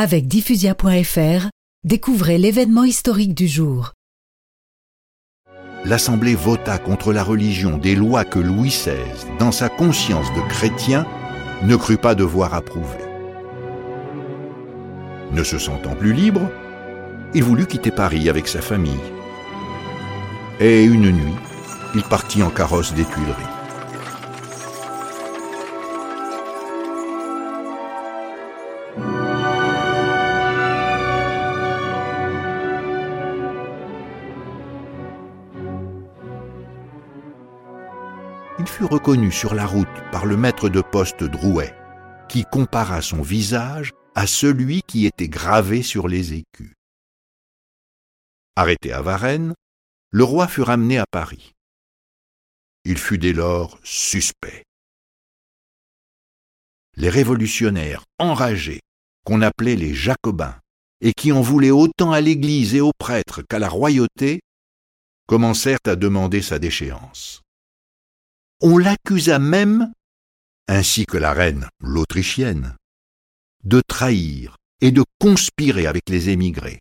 Avec diffusia.fr, découvrez l'événement historique du jour. L'Assemblée vota contre la religion des lois que Louis XVI, dans sa conscience de chrétien, ne crut pas devoir approuver. Ne se sentant plus libre, il voulut quitter Paris avec sa famille. Et une nuit, il partit en carrosse des Tuileries. Il fut reconnu sur la route par le maître de poste Drouet, qui compara son visage à celui qui était gravé sur les écus. Arrêté à Varennes, le roi fut ramené à Paris. Il fut dès lors suspect. Les révolutionnaires enragés, qu'on appelait les Jacobins, et qui en voulaient autant à l'Église et aux prêtres qu'à la royauté, commencèrent à demander sa déchéance. On l'accusa même, ainsi que la reine, l'Autrichienne, de trahir et de conspirer avec les émigrés,